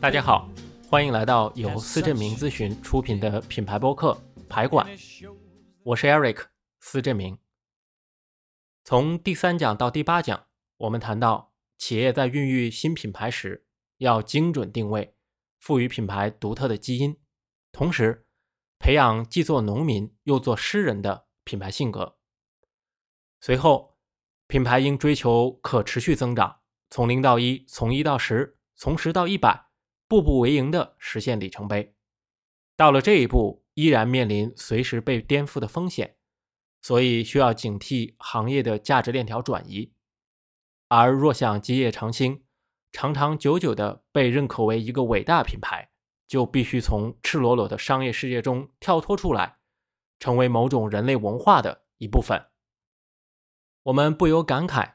大家好，欢迎来到由思振明咨询出品的品牌播客《排馆》，我是 Eric 思振明。从第三讲到第八讲，我们谈到企业在孕育新品牌时，要精准定位，赋予品牌独特的基因，同时培养既做农民又做诗人的品牌性格。随后，品牌应追求可持续增长，从零到一，从一到十，从十到一百，步步为营的实现里程碑。到了这一步，依然面临随时被颠覆的风险，所以需要警惕行业的价值链条转移。而若想基业长青，长长久久的被认可为一个伟大品牌，就必须从赤裸裸的商业世界中跳脱出来，成为某种人类文化的一部分。我们不由感慨，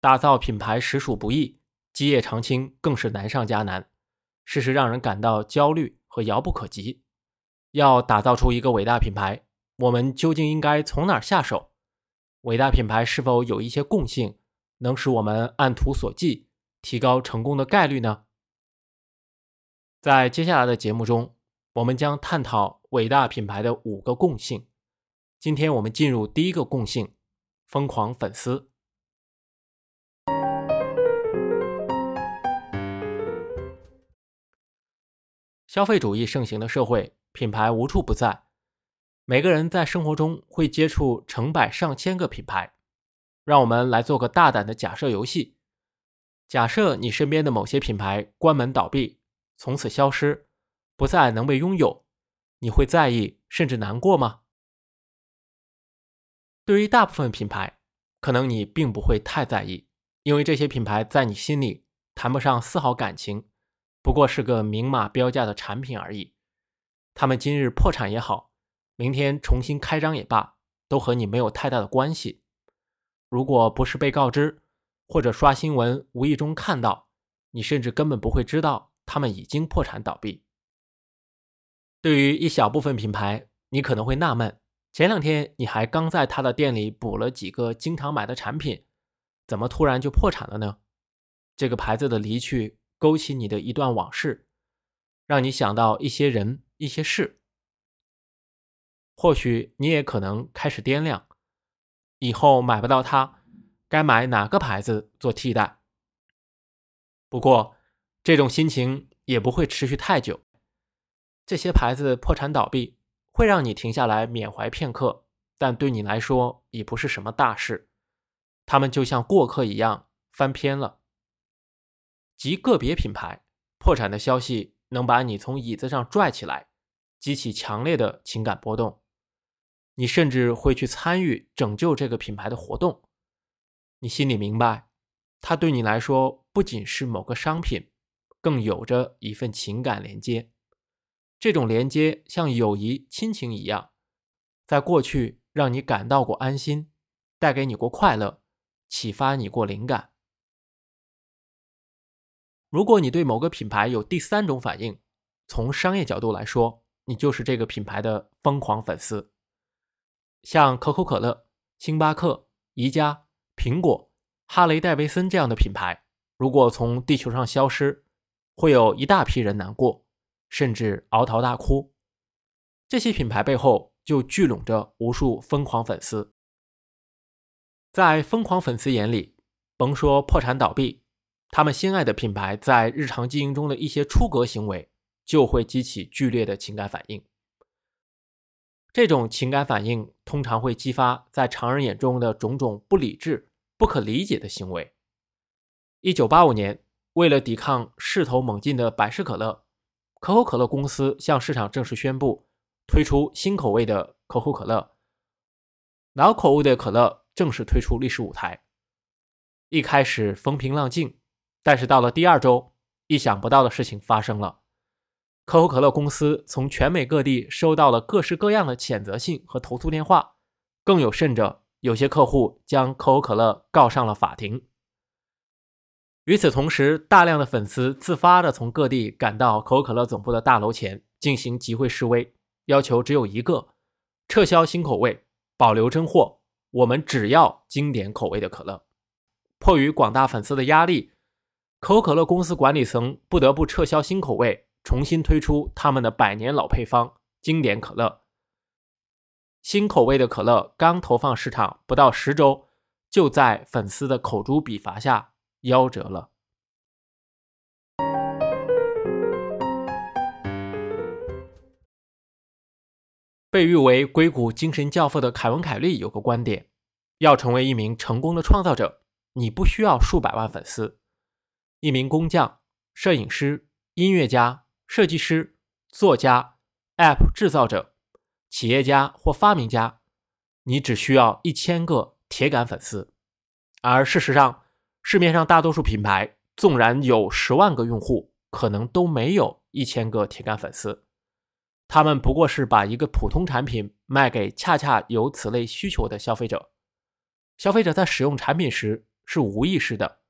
打造品牌实属不易，基业长青更是难上加难，事实让人感到焦虑和遥不可及。要打造出一个伟大品牌，我们究竟应该从哪儿下手？伟大品牌是否有一些共性，能使我们按图索骥，提高成功的概率呢？在接下来的节目中，我们将探讨伟大品牌的五个共性。今天我们进入第一个共性。疯狂粉丝，消费主义盛行的社会，品牌无处不在。每个人在生活中会接触成百上千个品牌。让我们来做个大胆的假设游戏：假设你身边的某些品牌关门倒闭，从此消失，不再能被拥有，你会在意甚至难过吗？对于大部分品牌，可能你并不会太在意，因为这些品牌在你心里谈不上丝毫感情，不过是个明码标价的产品而已。他们今日破产也好，明天重新开张也罢，都和你没有太大的关系。如果不是被告知，或者刷新闻无意中看到，你甚至根本不会知道他们已经破产倒闭。对于一小部分品牌，你可能会纳闷。前两天你还刚在他的店里补了几个经常买的产品，怎么突然就破产了呢？这个牌子的离去勾起你的一段往事，让你想到一些人、一些事。或许你也可能开始掂量，以后买不到它，该买哪个牌子做替代。不过，这种心情也不会持续太久。这些牌子破产倒闭。会让你停下来缅怀片刻，但对你来说已不是什么大事。他们就像过客一样翻篇了。极个别品牌破产的消息能把你从椅子上拽起来，激起强烈的情感波动。你甚至会去参与拯救这个品牌的活动。你心里明白，它对你来说不仅是某个商品，更有着一份情感连接。这种连接像友谊、亲情一样，在过去让你感到过安心，带给你过快乐，启发你过灵感。如果你对某个品牌有第三种反应，从商业角度来说，你就是这个品牌的疯狂粉丝。像可口可乐、星巴克、宜家、苹果、哈雷戴维森这样的品牌，如果从地球上消失，会有一大批人难过。甚至嚎啕大哭，这些品牌背后就聚拢着无数疯狂粉丝。在疯狂粉丝眼里，甭说破产倒闭，他们心爱的品牌在日常经营中的一些出格行为，就会激起剧烈的情感反应。这种情感反应通常会激发在常人眼中的种种不理智、不可理解的行为。一九八五年，为了抵抗势头猛进的百事可乐。可口可乐公司向市场正式宣布推出新口味的可口可乐，老口味的可乐正式推出历史舞台。一开始风平浪静，但是到了第二周，意想不到的事情发生了。可口可乐公司从全美各地收到了各式各样的谴责信和投诉电话，更有甚者，有些客户将可口可乐告上了法庭。与此同时，大量的粉丝自发地从各地赶到可口可乐总部的大楼前进行集会示威，要求只有一个：撤销新口味，保留真货。我们只要经典口味的可乐。迫于广大粉丝的压力，可口可乐公司管理层不得不撤销新口味，重新推出他们的百年老配方经典可乐。新口味的可乐刚投放市场不到十周，就在粉丝的口诛笔伐下夭折了。被誉为硅谷精神教父的凯文·凯利有个观点：要成为一名成功的创造者，你不需要数百万粉丝。一名工匠、摄影师、音乐家、设计师、作家、App 制造者、企业家或发明家，你只需要一千个铁杆粉丝。而事实上，市面上大多数品牌，纵然有十万个用户，可能都没有一千个铁杆粉丝。他们不过是把一个普通产品卖给恰恰有此类需求的消费者。消费者在使用产品时是无意识的，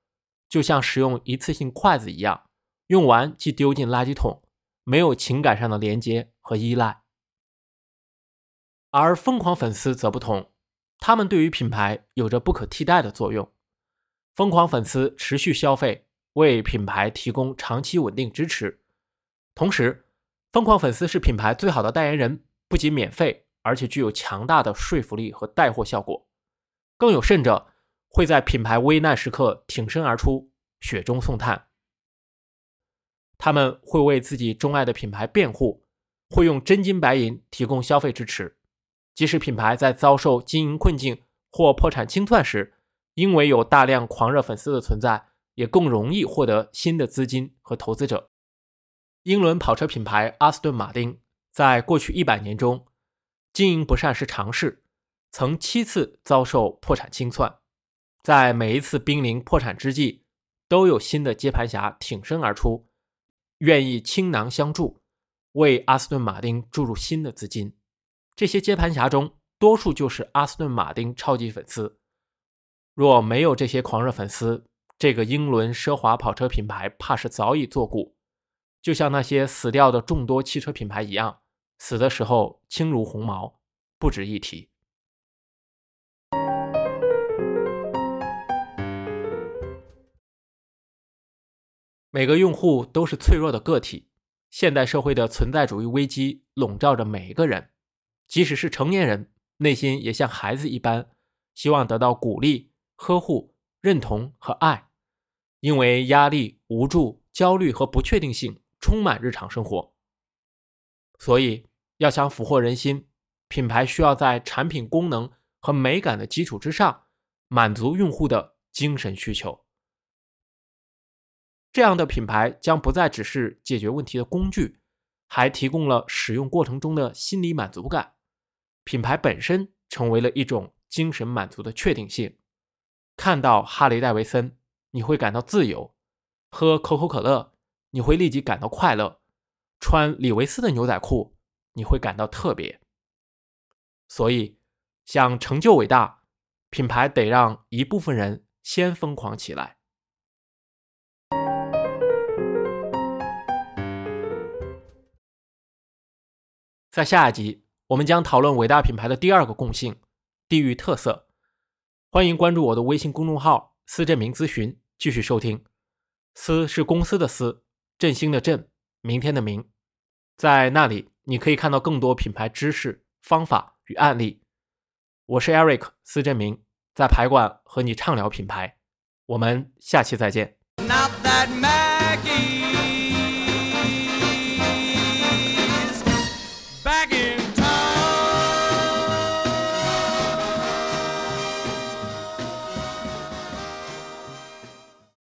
就像使用一次性筷子一样，用完即丢进垃圾桶，没有情感上的连接和依赖。而疯狂粉丝则不同，他们对于品牌有着不可替代的作用。疯狂粉丝持续消费，为品牌提供长期稳定支持，同时。疯狂粉丝是品牌最好的代言人，不仅免费，而且具有强大的说服力和带货效果。更有甚者，会在品牌危难时刻挺身而出，雪中送炭。他们会为自己钟爱的品牌辩护，会用真金白银提供消费支持。即使品牌在遭受经营困境或破产清算时，因为有大量狂热粉丝的存在，也更容易获得新的资金和投资者。英伦跑车品牌阿斯顿马丁在过去一百年中经营不善是常事，曾七次遭受破产清算。在每一次濒临破产之际，都有新的接盘侠挺身而出，愿意倾囊相助，为阿斯顿马丁注入新的资金。这些接盘侠中，多数就是阿斯顿马丁超级粉丝。若没有这些狂热粉丝，这个英伦奢华跑车品牌怕是早已作古。就像那些死掉的众多汽车品牌一样，死的时候轻如鸿毛，不值一提。每个用户都是脆弱的个体，现代社会的存在主义危机笼罩着每一个人，即使是成年人，内心也像孩子一般，希望得到鼓励、呵护、认同和爱，因为压力、无助、焦虑和不确定性。充满日常生活，所以要想俘获人心，品牌需要在产品功能和美感的基础之上，满足用户的精神需求。这样的品牌将不再只是解决问题的工具，还提供了使用过程中的心理满足感。品牌本身成为了一种精神满足的确定性。看到哈雷戴维森，你会感到自由；喝可口可乐。你会立即感到快乐，穿李维斯的牛仔裤，你会感到特别。所以，想成就伟大，品牌得让一部分人先疯狂起来。在下一集，我们将讨论伟大品牌的第二个共性——地域特色。欢迎关注我的微信公众号“司振明咨询”，继续收听。司是公司的司。振兴的振，明天的明，在那里你可以看到更多品牌知识、方法与案例。我是 Eric 司振明，在排馆和你畅聊品牌。我们下期再见。Not that